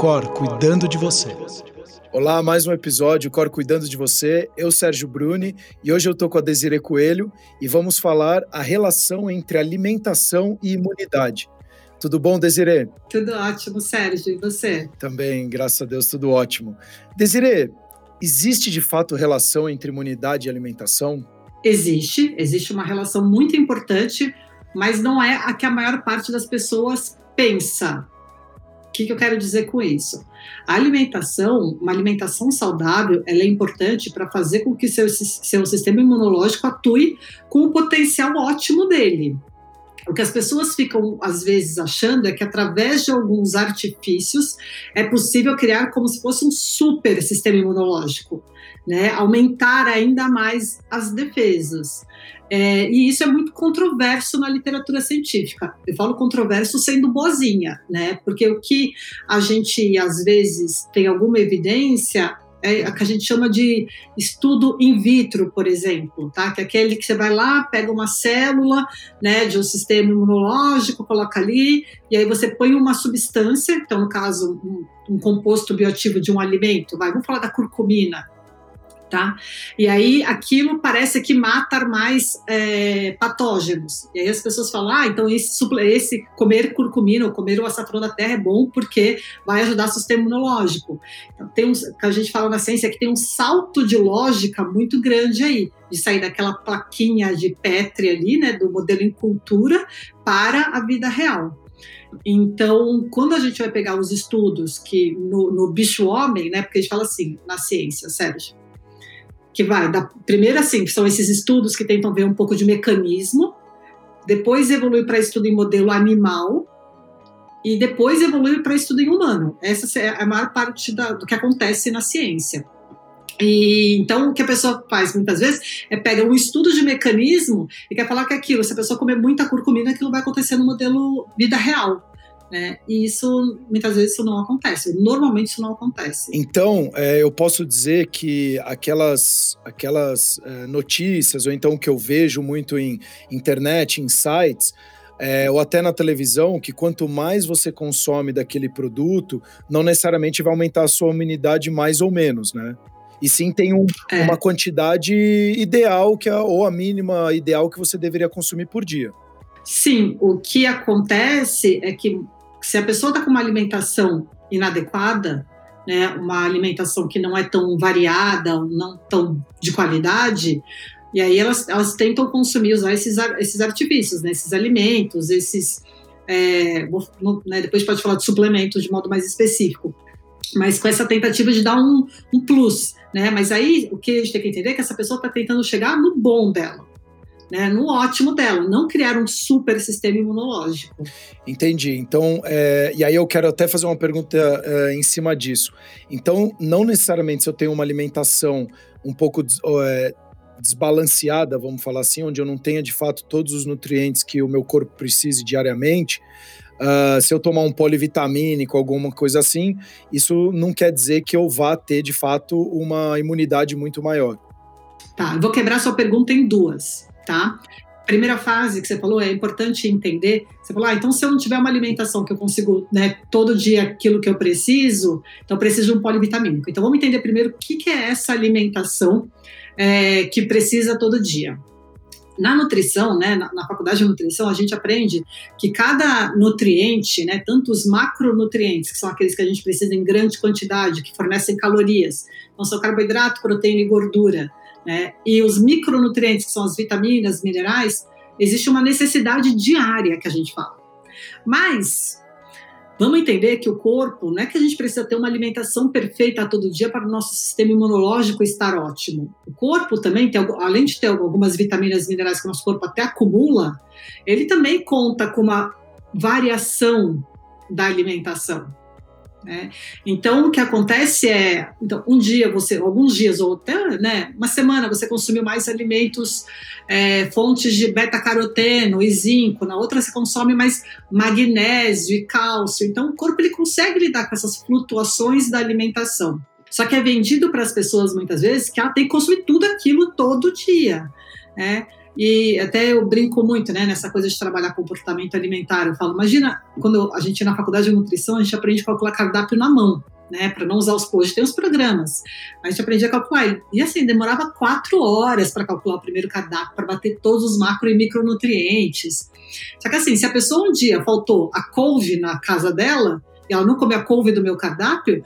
Cor cuidando de você. Olá, mais um episódio Cor Cuidando de Você. Eu, Sérgio Bruni, e hoje eu estou com a Desiree Coelho e vamos falar a relação entre alimentação e imunidade. Tudo bom, Desiree? Tudo ótimo, Sérgio. E você? Também, graças a Deus, tudo ótimo. Desiree, existe de fato relação entre imunidade e alimentação? Existe, existe uma relação muito importante, mas não é a que a maior parte das pessoas pensa. O que, que eu quero dizer com isso? A alimentação, uma alimentação saudável, ela é importante para fazer com que seu, seu sistema imunológico atue com o potencial ótimo dele. O que as pessoas ficam, às vezes, achando é que, através de alguns artifícios, é possível criar como se fosse um super sistema imunológico, né? aumentar ainda mais as defesas. É, e isso é muito controverso na literatura científica. Eu falo controverso sendo boazinha, né? Porque o que a gente às vezes tem alguma evidência é a que a gente chama de estudo in vitro, por exemplo, tá? Que é aquele que você vai lá, pega uma célula, né, de um sistema imunológico, coloca ali, e aí você põe uma substância, então no caso um, um composto bioativo de um alimento, vai, vamos falar da curcumina, tá? E aí aquilo parece que mata mais é, patógenos. E aí as pessoas falam, ah, então esse, esse comer curcumina ou comer o açafrão da terra é bom porque vai ajudar o sistema imunológico. Então tem um, que a gente fala na ciência que tem um salto de lógica muito grande aí, de sair daquela plaquinha de Petri ali, né, do modelo em cultura para a vida real. Então, quando a gente vai pegar os estudos que no, no bicho-homem, né, porque a gente fala assim na ciência, Sérgio, que vai da primeiro assim, que são esses estudos que tentam ver um pouco de mecanismo, depois evolui para estudo em modelo animal e depois evolui para estudo em humano. Essa é a maior parte da, do que acontece na ciência. E então o que a pessoa faz muitas vezes é pega um estudo de mecanismo e quer falar que aquilo, se a pessoa comer muita curcumina, aquilo vai acontecer no modelo vida real. Né? E isso, muitas vezes, isso não acontece. Normalmente, isso não acontece. Então, é, eu posso dizer que aquelas, aquelas é, notícias, ou então que eu vejo muito em internet, em sites, é, ou até na televisão, que quanto mais você consome daquele produto, não necessariamente vai aumentar a sua imunidade mais ou menos, né? E sim tem um, é. uma quantidade ideal, que é, ou a mínima ideal que você deveria consumir por dia. Sim, o que acontece é que se a pessoa está com uma alimentação inadequada, né, uma alimentação que não é tão variada, não tão de qualidade, e aí elas, elas tentam consumir, usar esses, esses artifícios, né, esses alimentos, esses. É, né, depois pode falar de suplementos de modo mais específico, mas com essa tentativa de dar um, um plus, né? Mas aí o que a gente tem que entender é que essa pessoa está tentando chegar no bom dela né, no ótimo dela, não criar um super sistema imunológico. Entendi. Então, é, e aí eu quero até fazer uma pergunta é, em cima disso. Então, não necessariamente se eu tenho uma alimentação um pouco é, desbalanceada, vamos falar assim, onde eu não tenha de fato todos os nutrientes que o meu corpo precise diariamente, Uh, se eu tomar um polivitamínico, alguma coisa assim, isso não quer dizer que eu vá ter de fato uma imunidade muito maior. Tá, eu vou quebrar sua pergunta em duas tá? Primeira fase que você falou é importante entender. Você falou, ah, então se eu não tiver uma alimentação que eu consigo, né, todo dia aquilo que eu preciso, então eu preciso de um polivitamínico. Então vamos entender primeiro o que, que é essa alimentação é, que precisa todo dia. Na nutrição, né, na, na, faculdade de nutrição, a gente aprende que cada nutriente, né, tanto os macronutrientes, que são aqueles que a gente precisa em grande quantidade, que fornecem calorias, então são carboidrato, proteína e gordura, né? E os micronutrientes, que são as vitaminas, minerais, existe uma necessidade diária que a gente fala. Mas vamos entender que o corpo, não é que a gente precisa ter uma alimentação perfeita todo dia para o nosso sistema imunológico estar ótimo. O corpo também, tem, além de ter algumas vitaminas e minerais que o nosso corpo até acumula, ele também conta com uma variação da alimentação. Né? Então, o que acontece é, então, um dia você, alguns dias ou até né, uma semana você consumiu mais alimentos, é, fontes de beta-caroteno e zinco, na outra você consome mais magnésio e cálcio. Então, o corpo ele consegue lidar com essas flutuações da alimentação. Só que é vendido para as pessoas muitas vezes que ela tem que consumir tudo aquilo todo dia. Né? E até eu brinco muito, né, nessa coisa de trabalhar comportamento alimentar. Eu falo, imagina quando a gente na faculdade de nutrição, a gente aprende a calcular cardápio na mão, né, para não usar os posts. Tem os programas, a gente aprendia a calcular. E assim, demorava quatro horas para calcular o primeiro cardápio, para bater todos os macro e micronutrientes. Só que assim, se a pessoa um dia faltou a couve na casa dela, e ela não comeu a couve do meu cardápio,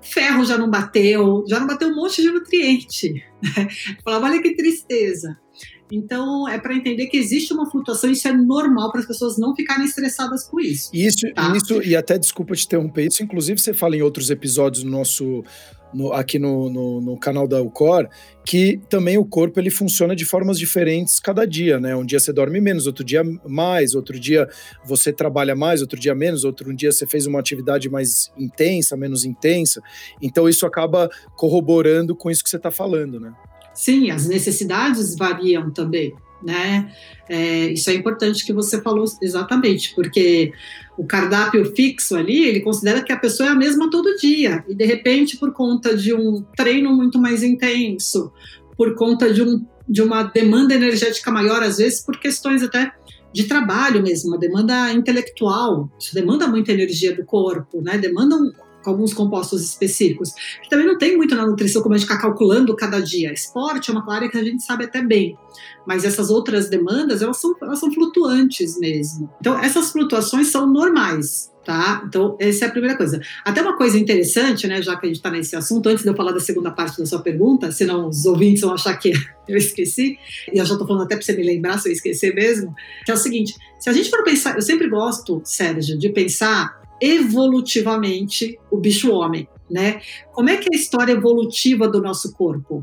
ferro já não bateu, já não bateu um monte de nutriente. Né? Falava, olha que tristeza. Então, é para entender que existe uma flutuação, isso é normal para as pessoas não ficarem estressadas com isso. Isso, tá? isso, e até desculpa te interromper, isso inclusive você fala em outros episódios do nosso no, aqui no, no, no, canal da Ucor, que também o corpo ele funciona de formas diferentes cada dia, né? Um dia você dorme menos, outro dia mais, outro dia você trabalha mais, outro dia menos, outro dia você fez uma atividade mais intensa, menos intensa. Então isso acaba corroborando com isso que você está falando, né? Sim, as necessidades variam também, né? É, isso é importante que você falou exatamente, porque o cardápio fixo ali, ele considera que a pessoa é a mesma todo dia, e de repente, por conta de um treino muito mais intenso, por conta de, um, de uma demanda energética maior, às vezes por questões até de trabalho mesmo, uma demanda intelectual, isso demanda muita energia do corpo, né? Demanda um, alguns compostos específicos, que também não tem muito na nutrição como a gente ficar calculando cada dia. Esporte é uma área que a gente sabe até bem, mas essas outras demandas, elas são, elas são flutuantes mesmo. Então, essas flutuações são normais, tá? Então, essa é a primeira coisa. Até uma coisa interessante, né, já que a gente está nesse assunto, antes de eu falar da segunda parte da sua pergunta, senão os ouvintes vão achar que eu esqueci, e eu já estou falando até para você me lembrar se eu esquecer mesmo, que é o seguinte, se a gente for pensar, eu sempre gosto, Sérgio, de pensar evolutivamente o bicho-homem. Né? Como é que é a história evolutiva do nosso corpo?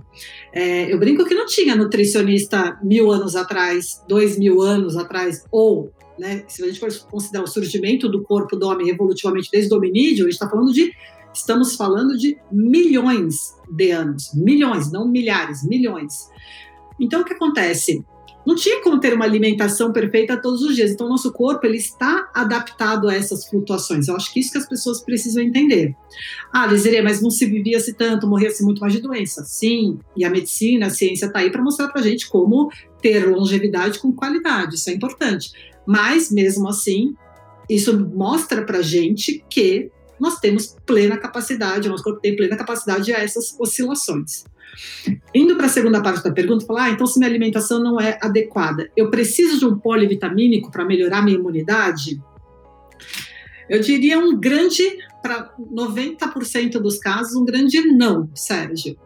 É, eu brinco que não tinha nutricionista mil anos atrás, dois mil anos atrás, ou, né, se a gente for considerar o surgimento do corpo do homem evolutivamente desde o hominídeo, a gente está falando de, estamos falando de milhões de anos, milhões, não milhares, milhões. Então o que acontece? Não tinha como ter uma alimentação perfeita todos os dias. Então, nosso corpo ele está adaptado a essas flutuações. Eu acho que isso que as pessoas precisam entender. Ah, Desiree, mas não se vivia-se tanto, morria-se muito mais de doença. Sim, e a medicina, a ciência está aí para mostrar para gente como ter longevidade com qualidade. Isso é importante. Mas, mesmo assim, isso mostra para gente que nós temos plena capacidade, o nosso corpo tem plena capacidade a essas oscilações. Indo para a segunda parte da pergunta, falar, ah, então se minha alimentação não é adequada, eu preciso de um polivitamínico para melhorar minha imunidade? Eu diria um grande, para 90% dos casos, um grande não, Sérgio.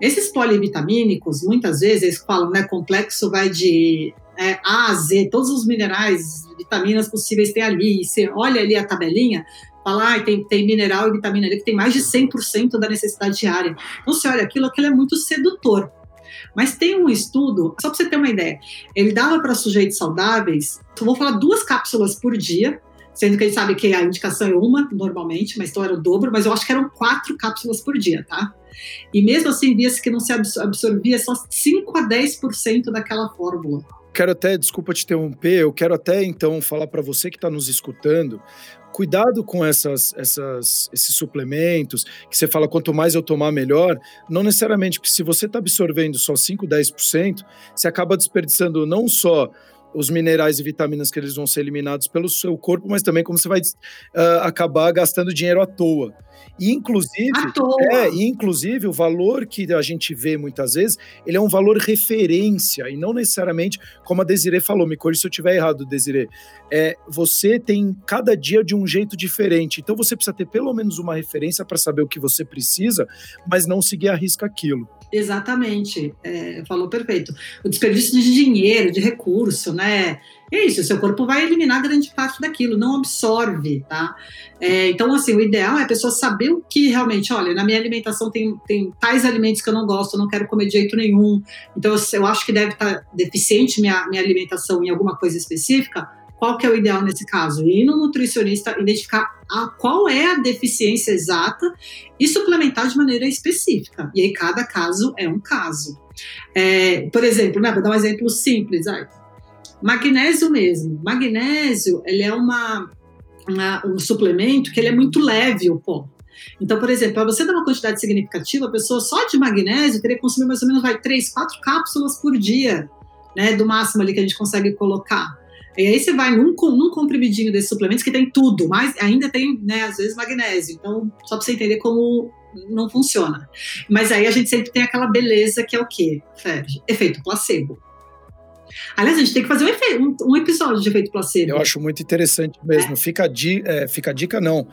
Esses polivitamínicos, muitas vezes, eles falam, né, complexo vai de é, A a Z, todos os minerais, vitaminas possíveis tem ali, você olha ali a tabelinha, Fala, ah, tem, tem mineral e vitamina D que tem mais de 100% da necessidade diária. Então, você olha aquilo, aquilo é muito sedutor. Mas tem um estudo, só para você ter uma ideia, ele dava para sujeitos saudáveis, eu vou falar duas cápsulas por dia, sendo que a gente sabe que a indicação é uma, normalmente, mas então era o dobro, mas eu acho que eram quatro cápsulas por dia, tá? E mesmo assim, via-se que não se absorvia só 5 a 10% daquela fórmula. Quero até, desculpa te interromper, eu quero até então falar para você que está nos escutando, cuidado com essas, essas, esses suplementos, que você fala quanto mais eu tomar, melhor. Não necessariamente, porque se você está absorvendo só 5, 10%, você acaba desperdiçando não só os minerais e vitaminas que eles vão ser eliminados pelo seu corpo, mas também como você vai uh, acabar gastando dinheiro à toa. E inclusive, é, e inclusive o valor que a gente vê muitas vezes, ele é um valor referência e não necessariamente, como a Desiree falou, me corrija se eu estiver errado, Desiree. É, você tem cada dia de um jeito diferente. Então você precisa ter pelo menos uma referência para saber o que você precisa, mas não seguir a risca aquilo. Exatamente, é, falou perfeito. O desperdício de dinheiro, de recurso, né? É isso, seu corpo vai eliminar grande parte daquilo, não absorve, tá? É, então, assim, o ideal é a pessoa saber o que realmente, olha, na minha alimentação tem, tem tais alimentos que eu não gosto, eu não quero comer de jeito nenhum, então eu, eu acho que deve estar deficiente minha, minha alimentação em alguma coisa específica, qual que é o ideal nesse caso? Ir no nutricionista, identificar a, qual é a deficiência exata e suplementar de maneira específica. E aí cada caso é um caso. É, por exemplo, né, vou dar um exemplo simples. Ai, magnésio mesmo. Magnésio, ele é uma, uma, um suplemento que ele é muito leve, o pó. Então, por exemplo, para você dar uma quantidade significativa, a pessoa só de magnésio teria que consumir mais ou menos vai, três, quatro cápsulas por dia né, do máximo ali que a gente consegue colocar. E aí você vai num, num comprimidinho desses suplementos que tem tudo, mas ainda tem, né, às vezes, magnésio. Então, só para você entender como não funciona. Mas aí a gente sempre tem aquela beleza que é o quê, Ferg? Efeito placebo. Aliás, a gente tem que fazer um, efeito, um, um, episódio de efeito placebo. Eu acho muito interessante mesmo. É. Fica, a di, é, fica a dica, não.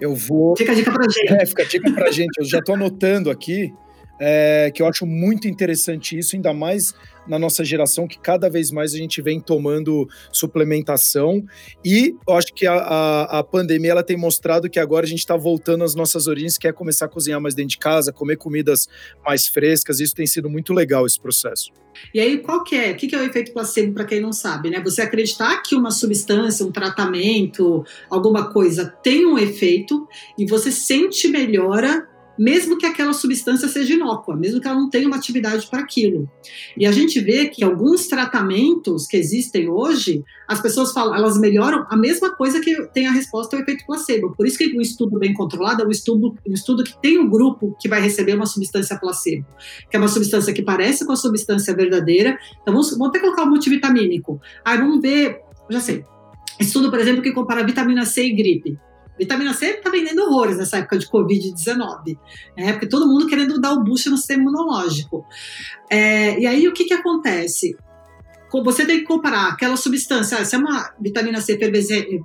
Eu vou. Fica a dica pra gente. É, fica a dica pra gente. Eu já tô anotando aqui é, que eu acho muito interessante isso, ainda mais na nossa geração, que cada vez mais a gente vem tomando suplementação. E eu acho que a, a, a pandemia ela tem mostrado que agora a gente está voltando às nossas origens, quer começar a cozinhar mais dentro de casa, comer comidas mais frescas. Isso tem sido muito legal esse processo. E aí, qual que é? O que é o efeito placebo, para quem não sabe, né? Você acreditar que uma substância, um tratamento, alguma coisa tem um efeito e você sente melhora mesmo que aquela substância seja inócua, mesmo que ela não tenha uma atividade para aquilo. E a gente vê que alguns tratamentos que existem hoje, as pessoas falam, elas melhoram a mesma coisa que tem a resposta ao efeito placebo. Por isso que um estudo bem controlado é um estudo, um estudo que tem um grupo que vai receber uma substância placebo, que é uma substância que parece com a substância verdadeira. Então vamos, vamos até colocar um multivitamínico. Aí vamos ver, já sei. Estudo, por exemplo, que compara vitamina C e gripe. Vitamina C está vendendo horrores nessa época de Covid-19, né? porque todo mundo querendo dar o boost no sistema imunológico. É, e aí o que, que acontece? Você tem que comparar aquela substância, ah, se é uma vitamina C efervescente,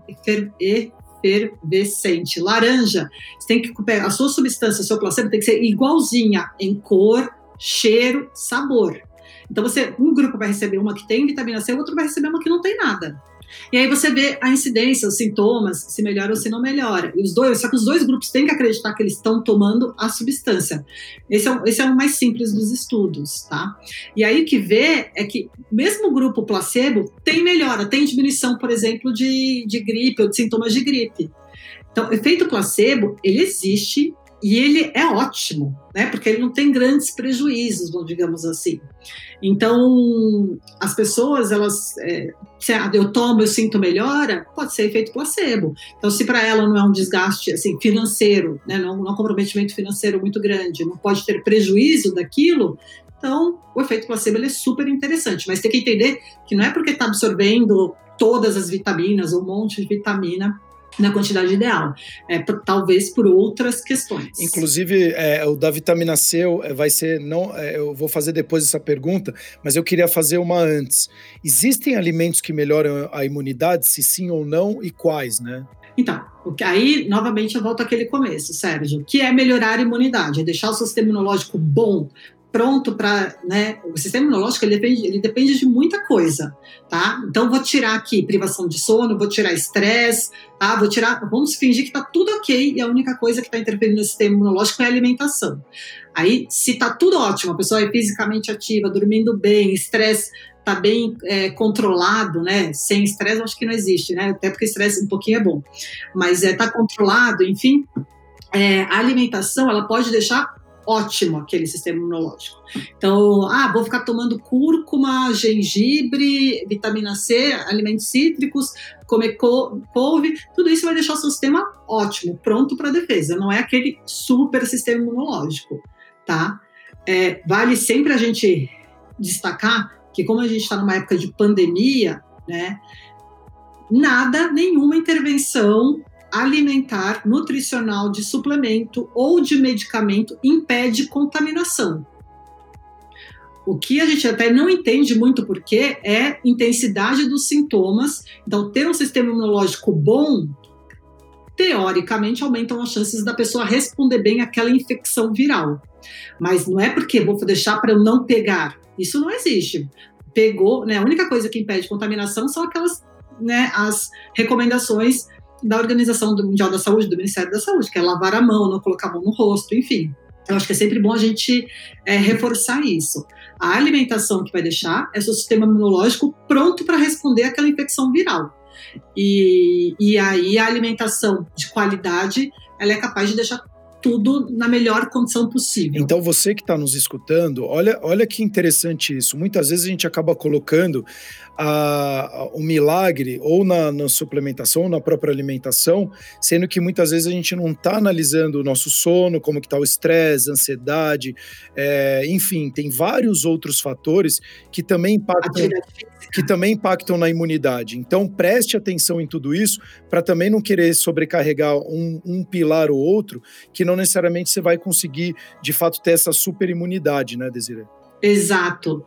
laranja, você tem que a sua substância, seu placebo tem que ser igualzinha em cor, cheiro, sabor. Então você, um grupo vai receber uma que tem vitamina C, o outro vai receber uma que não tem nada. E aí você vê a incidência, os sintomas, se melhora ou se não melhora. E os dois, só que os dois grupos têm que acreditar que eles estão tomando a substância. Esse é, esse é o mais simples dos estudos, tá? E aí o que vê é que mesmo o grupo placebo tem melhora, tem diminuição, por exemplo, de, de gripe ou de sintomas de gripe. Então, efeito placebo, ele existe e ele é ótimo, né? Porque ele não tem grandes prejuízos, digamos assim. Então, as pessoas, elas, é, se eu tomo, eu sinto melhora, pode ser efeito placebo. Então, se para ela não é um desgaste assim financeiro, né? Não, não é um comprometimento financeiro muito grande, não pode ter prejuízo daquilo. Então, o efeito placebo é super interessante, mas tem que entender que não é porque está absorvendo todas as vitaminas, ou um monte de vitamina, na quantidade ideal, é, talvez por outras questões. Inclusive, é, o da vitamina C é, vai ser, não, é, eu vou fazer depois essa pergunta, mas eu queria fazer uma antes. Existem alimentos que melhoram a imunidade, se sim ou não, e quais, né? Então, aí, novamente, eu volto àquele começo, Sérgio, que é melhorar a imunidade, é deixar o sistema imunológico bom, pronto para, né? O sistema imunológico ele depende, ele depende de muita coisa, tá? Então vou tirar aqui privação de sono, vou tirar estresse, tá? Vou tirar, vamos fingir que tá tudo ok e a única coisa que está interferindo no sistema imunológico é a alimentação. Aí, se tá tudo ótimo, a pessoa é fisicamente ativa, dormindo bem, estresse tá bem é, controlado, né? Sem estresse, acho que não existe, né? Até porque estresse um pouquinho é bom, mas é tá controlado, enfim. É, a alimentação ela pode deixar ótimo aquele sistema imunológico. Então, ah, vou ficar tomando cúrcuma, gengibre, vitamina C, alimentos cítricos, comer couve, tudo isso vai deixar o seu sistema ótimo, pronto para defesa. Não é aquele super sistema imunológico, tá? É, vale sempre a gente destacar que como a gente está numa época de pandemia, né? Nada, nenhuma intervenção alimentar, nutricional, de suplemento ou de medicamento impede contaminação. O que a gente até não entende muito porque é intensidade dos sintomas. Então, ter um sistema imunológico bom, teoricamente, aumentam as chances da pessoa responder bem àquela infecção viral. Mas não é porque vou deixar para eu não pegar. Isso não existe. Pegou, né? A única coisa que impede contaminação são aquelas, né, as recomendações da Organização Mundial da Saúde, do Ministério da Saúde, que é lavar a mão, não colocar a mão no rosto, enfim. Eu acho que é sempre bom a gente é, reforçar isso. A alimentação que vai deixar é seu sistema imunológico pronto para responder àquela infecção viral. E, e aí a alimentação de qualidade ela é capaz de deixar tudo na melhor condição possível. Então, você que está nos escutando, olha, olha que interessante isso. Muitas vezes a gente acaba colocando a, o milagre ou na, na, suplementação, ou na própria alimentação, sendo que muitas vezes a gente não está analisando o nosso sono, como que está o estresse, ansiedade, é, enfim, tem vários outros fatores que também impactam, que também impactam na imunidade. Então, preste atenção em tudo isso para também não querer sobrecarregar um, um pilar ou outro, que não necessariamente você vai conseguir, de fato, ter essa super imunidade, né, Desiree? Exato.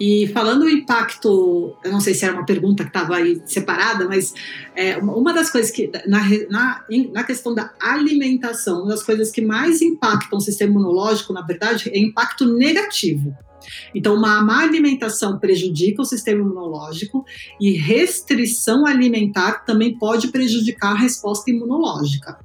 E falando o impacto, eu não sei se era uma pergunta que estava aí separada, mas é, uma das coisas que, na, na, na questão da alimentação, uma das coisas que mais impactam o sistema imunológico, na verdade, é impacto negativo. Então, uma má alimentação prejudica o sistema imunológico e restrição alimentar também pode prejudicar a resposta imunológica.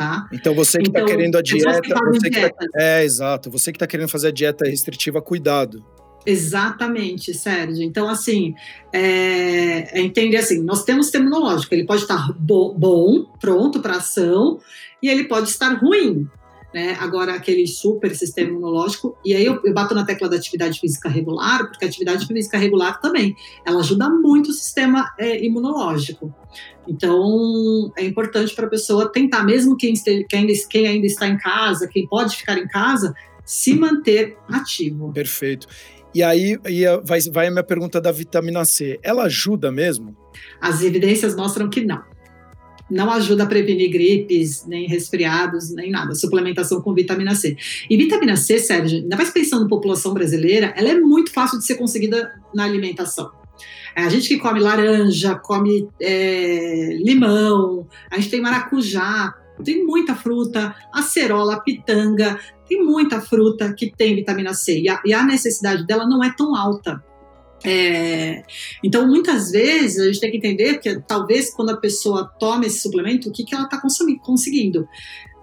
Tá? Então você que está então, querendo a dieta, você que tá, é exato, você que está querendo fazer a dieta restritiva, cuidado. Exatamente, Sérgio. Então, assim, é, é entender assim, nós temos sistema imunológico, ele pode estar bo bom, pronto para ação, e ele pode estar ruim né? Agora, aquele super sistema imunológico, e aí eu, eu, bato na tecla da atividade física regular, porque a atividade física regular também, ela ajuda muito o sistema é, imunológico. Então, é importante para a pessoa tentar, mesmo quem, este, quem, ainda, quem ainda está em casa, quem pode ficar em casa, se manter ativo. Perfeito. E aí e vai, vai a minha pergunta da vitamina C. Ela ajuda mesmo? As evidências mostram que não não ajuda a prevenir gripes, nem resfriados, nem nada. Suplementação com vitamina C. E vitamina C, Sérgio, ainda mais pensando na população brasileira, ela é muito fácil de ser conseguida na alimentação. É, a gente que come laranja, come é, limão, a gente tem maracujá, tem muita fruta, acerola, pitanga, tem muita fruta que tem vitamina C e a, e a necessidade dela não é tão alta. É, então, muitas vezes, a gente tem que entender que talvez quando a pessoa toma esse suplemento, o que, que ela está conseguindo.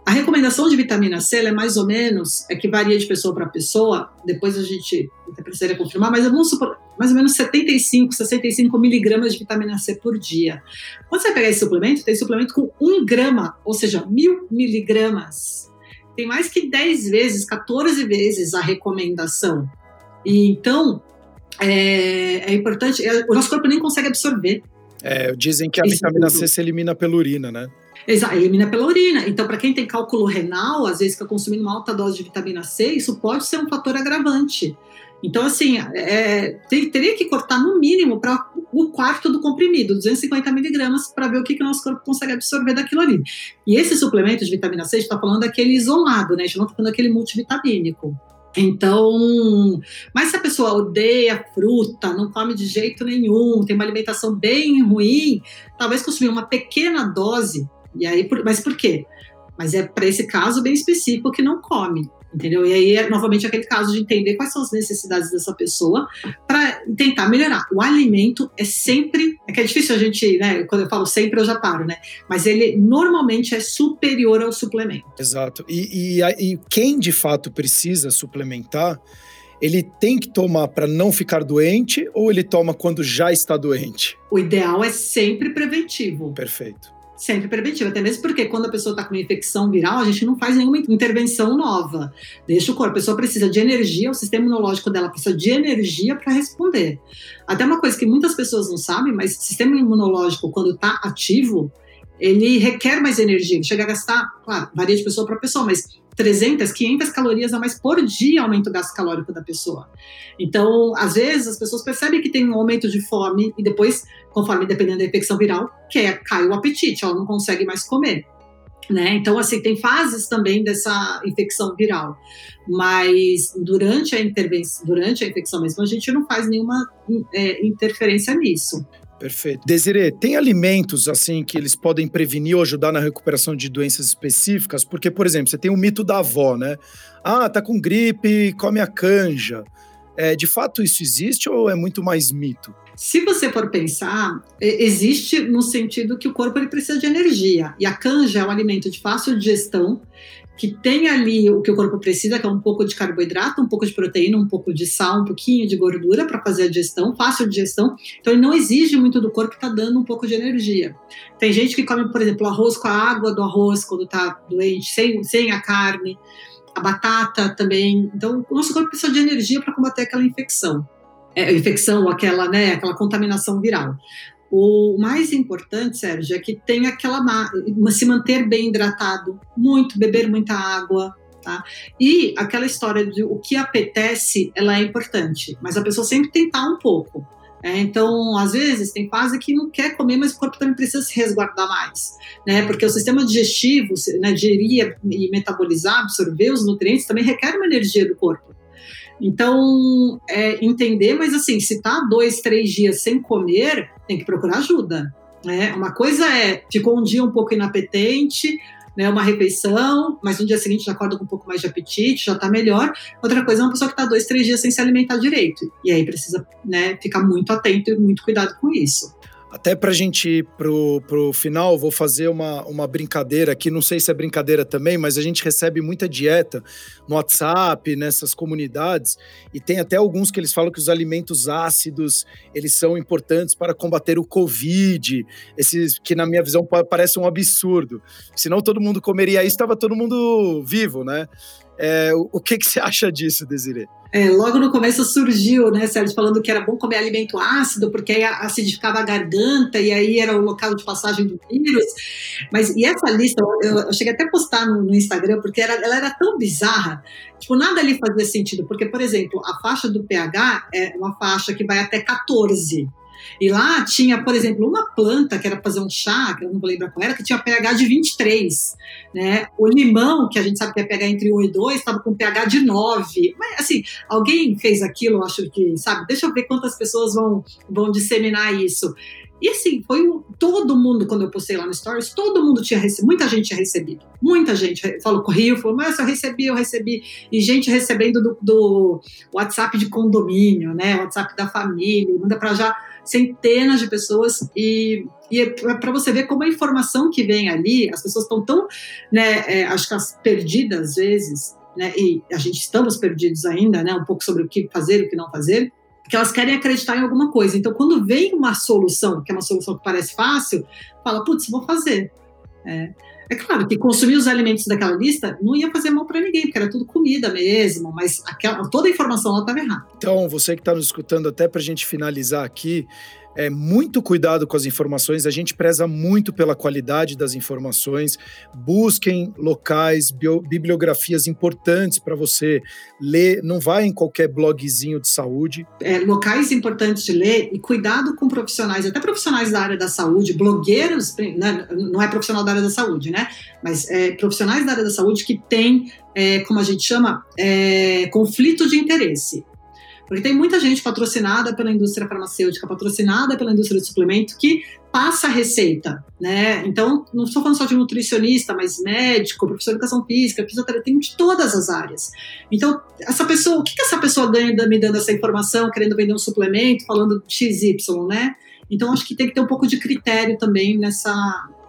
A recomendação de vitamina C é mais ou menos, é que varia de pessoa para pessoa, depois a gente precisaria confirmar, mas vamos supor, mais ou menos 75, 65 miligramas de vitamina C por dia. Quando você pegar esse suplemento, tem suplemento com 1 grama, ou seja, mil miligramas. Tem mais que 10 vezes, 14 vezes a recomendação. E então, é, é importante, é, o nosso corpo nem consegue absorver. É, dizem que a vitamina C se elimina pela urina, né? Exato, elimina pela urina. Então, para quem tem cálculo renal, às vezes fica consumindo uma alta dose de vitamina C, isso pode ser um fator agravante. Então, assim, é, tem, teria que cortar no mínimo para o quarto do comprimido, 250 miligramas, para ver o que, que o nosso corpo consegue absorver daquilo ali. E esse suplemento de vitamina C, a gente está falando daquele isolado, né? A gente não está falando daquele multivitamínico. Então, mas se a pessoa odeia fruta, não come de jeito nenhum, tem uma alimentação bem ruim, talvez consumir uma pequena dose. E aí, mas por quê? Mas é para esse caso bem específico que não come entendeu? E aí é novamente aquele caso de entender quais são as necessidades dessa pessoa para tentar melhorar. O alimento é sempre, é que é difícil a gente, né? Quando eu falo sempre eu já paro, né? Mas ele normalmente é superior ao suplemento. Exato. E, e, e quem de fato precisa suplementar ele tem que tomar para não ficar doente ou ele toma quando já está doente? O ideal é sempre preventivo. Perfeito sempre preventivo, até mesmo porque quando a pessoa está com uma infecção viral, a gente não faz nenhuma intervenção nova. Deixa o corpo, a pessoa precisa de energia, o sistema imunológico dela precisa de energia para responder. Até uma coisa que muitas pessoas não sabem, mas o sistema imunológico, quando está ativo, ele requer mais energia, chega a gastar, claro, varia de pessoa para pessoa, mas 300, 500 calorias a mais por dia aumenta o gasto calórico da pessoa. Então, às vezes, as pessoas percebem que tem um aumento de fome e depois, conforme dependendo da infecção viral, quer, cai o apetite, ela não consegue mais comer. Né? Então, assim, tem fases também dessa infecção viral, mas durante a intervenção, durante a infecção mesmo, a gente não faz nenhuma é, interferência nisso. Perfeito. Desirê, tem alimentos assim que eles podem prevenir ou ajudar na recuperação de doenças específicas? Porque, por exemplo, você tem o mito da avó, né? Ah, tá com gripe, come a canja. É, de fato isso existe ou é muito mais mito? Se você for pensar, existe no sentido que o corpo ele precisa de energia. E a canja é um alimento de fácil digestão que tem ali o que o corpo precisa, que é um pouco de carboidrato, um pouco de proteína, um pouco de sal, um pouquinho de gordura para fazer a digestão, fácil digestão. Então ele não exige muito do corpo, está dando um pouco de energia. Tem gente que come, por exemplo, arroz com a água do arroz quando está doente, sem, sem a carne, a batata também. Então o nosso corpo precisa de energia para combater aquela infecção. É, infecção, aquela, né, aquela contaminação viral. O mais importante, Sérgio, é que tem aquela se manter bem hidratado, muito, beber muita água, tá? E aquela história de o que apetece, ela é importante, mas a pessoa sempre tentar um pouco. É, então, às vezes, tem fase que não quer comer, mas o corpo também precisa se resguardar mais, né? Porque o sistema digestivo, né, digerir e metabolizar, absorver os nutrientes, também requer uma energia do corpo. Então, é, entender, mas assim, se tá dois, três dias sem comer, tem que procurar ajuda. Né? Uma coisa é, ficou um dia um pouco inapetente, né, uma refeição, mas no dia seguinte já acorda com um pouco mais de apetite, já está melhor. Outra coisa é uma pessoa que está dois, três dias sem se alimentar direito. E aí precisa né, ficar muito atento e muito cuidado com isso. Até para a gente ir pro, pro final, vou fazer uma, uma brincadeira aqui. Não sei se é brincadeira também, mas a gente recebe muita dieta no WhatsApp, nessas comunidades, e tem até alguns que eles falam que os alimentos ácidos eles são importantes para combater o Covid. Esses que, na minha visão, parece um absurdo. Senão todo mundo comeria isso, estava todo mundo vivo, né? É, o, o que, que você acha disso, Desiree? É, logo no começo surgiu, né, Sérgio, falando que era bom comer alimento ácido, porque aí acidificava a garganta e aí era o local de passagem do vírus. Mas, e essa lista, eu, eu cheguei até a postar no, no Instagram, porque era, ela era tão bizarra, tipo, nada ali fazia sentido, porque, por exemplo, a faixa do pH é uma faixa que vai até 14. E lá tinha, por exemplo, uma planta que era fazer um chá, que eu não vou lembrar qual era, que tinha pH de 23. Né? O limão, que a gente sabe que é pH entre 1 e 2, estava com pH de 9. Mas, assim, alguém fez aquilo, acho que, sabe? Deixa eu ver quantas pessoas vão, vão disseminar isso. E assim, foi um, todo mundo, quando eu postei lá no Stories, todo mundo tinha recebido, muita gente tinha recebido. Muita gente falou, correu, falou, mas eu recebi, eu recebi. E gente recebendo do, do WhatsApp de condomínio, né? WhatsApp da família, manda para já centenas de pessoas e, e é para você ver como a informação que vem ali, as pessoas estão tão, né, é, acho que as perdidas às vezes, né, e a gente estamos perdidos ainda, né, um pouco sobre o que fazer, o que não fazer, que elas querem acreditar em alguma coisa. Então, quando vem uma solução, que é uma solução que parece fácil, fala, putz, vou fazer. É. É claro que consumir os alimentos daquela lista não ia fazer mal para ninguém, porque era tudo comida mesmo, mas aquela, toda a informação lá estava errada. Então, você que está nos escutando, até para a gente finalizar aqui, é, muito cuidado com as informações, a gente preza muito pela qualidade das informações. Busquem locais, bio, bibliografias importantes para você ler, não vai em qualquer blogzinho de saúde. É, locais importantes de ler e cuidado com profissionais, até profissionais da área da saúde, blogueiros, né, não é profissional da área da saúde, né? Mas é, profissionais da área da saúde que têm, é, como a gente chama, é, conflito de interesse. Porque tem muita gente patrocinada pela indústria farmacêutica, patrocinada pela indústria de suplemento, que passa a receita, né? Então, não estou falando só de nutricionista, mas médico, professor de educação física, fisioterapeuta, tem de todas as áreas. Então, essa pessoa, o que, que essa pessoa ganha me dando essa informação, querendo vender um suplemento, falando XY, né? Então, acho que tem que ter um pouco de critério também nessa,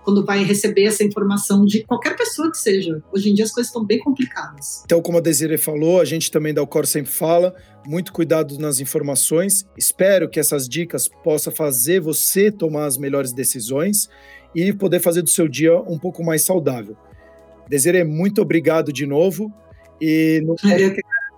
quando vai receber essa informação de qualquer pessoa que seja. Hoje em dia as coisas estão bem complicadas. Então, como a Desiree falou, a gente também da Alcor sempre fala, muito cuidado nas informações. Espero que essas dicas possam fazer você tomar as melhores decisões e poder fazer do seu dia um pouco mais saudável. Desiree, muito obrigado de novo e no...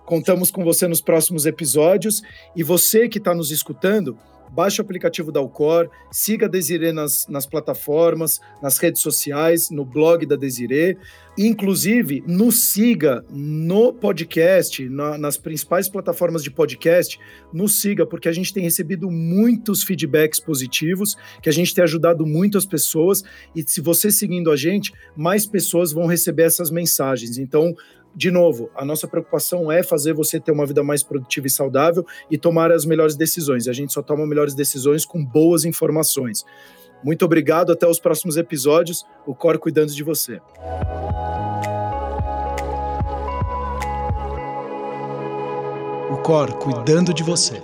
contamos com você nos próximos episódios. E você que está nos escutando, baixe o aplicativo da Alcor, siga a Desirê nas, nas plataformas, nas redes sociais, no blog da Desirê. Inclusive, nos siga no podcast, na, nas principais plataformas de podcast, nos siga, porque a gente tem recebido muitos feedbacks positivos, que a gente tem ajudado muito as pessoas, e se você seguindo a gente, mais pessoas vão receber essas mensagens. Então, de novo, a nossa preocupação é fazer você ter uma vida mais produtiva e saudável e tomar as melhores decisões. A gente só toma melhores decisões com boas informações. Muito obrigado, até os próximos episódios. O Cor cuidando de você. O Cor cuidando de você.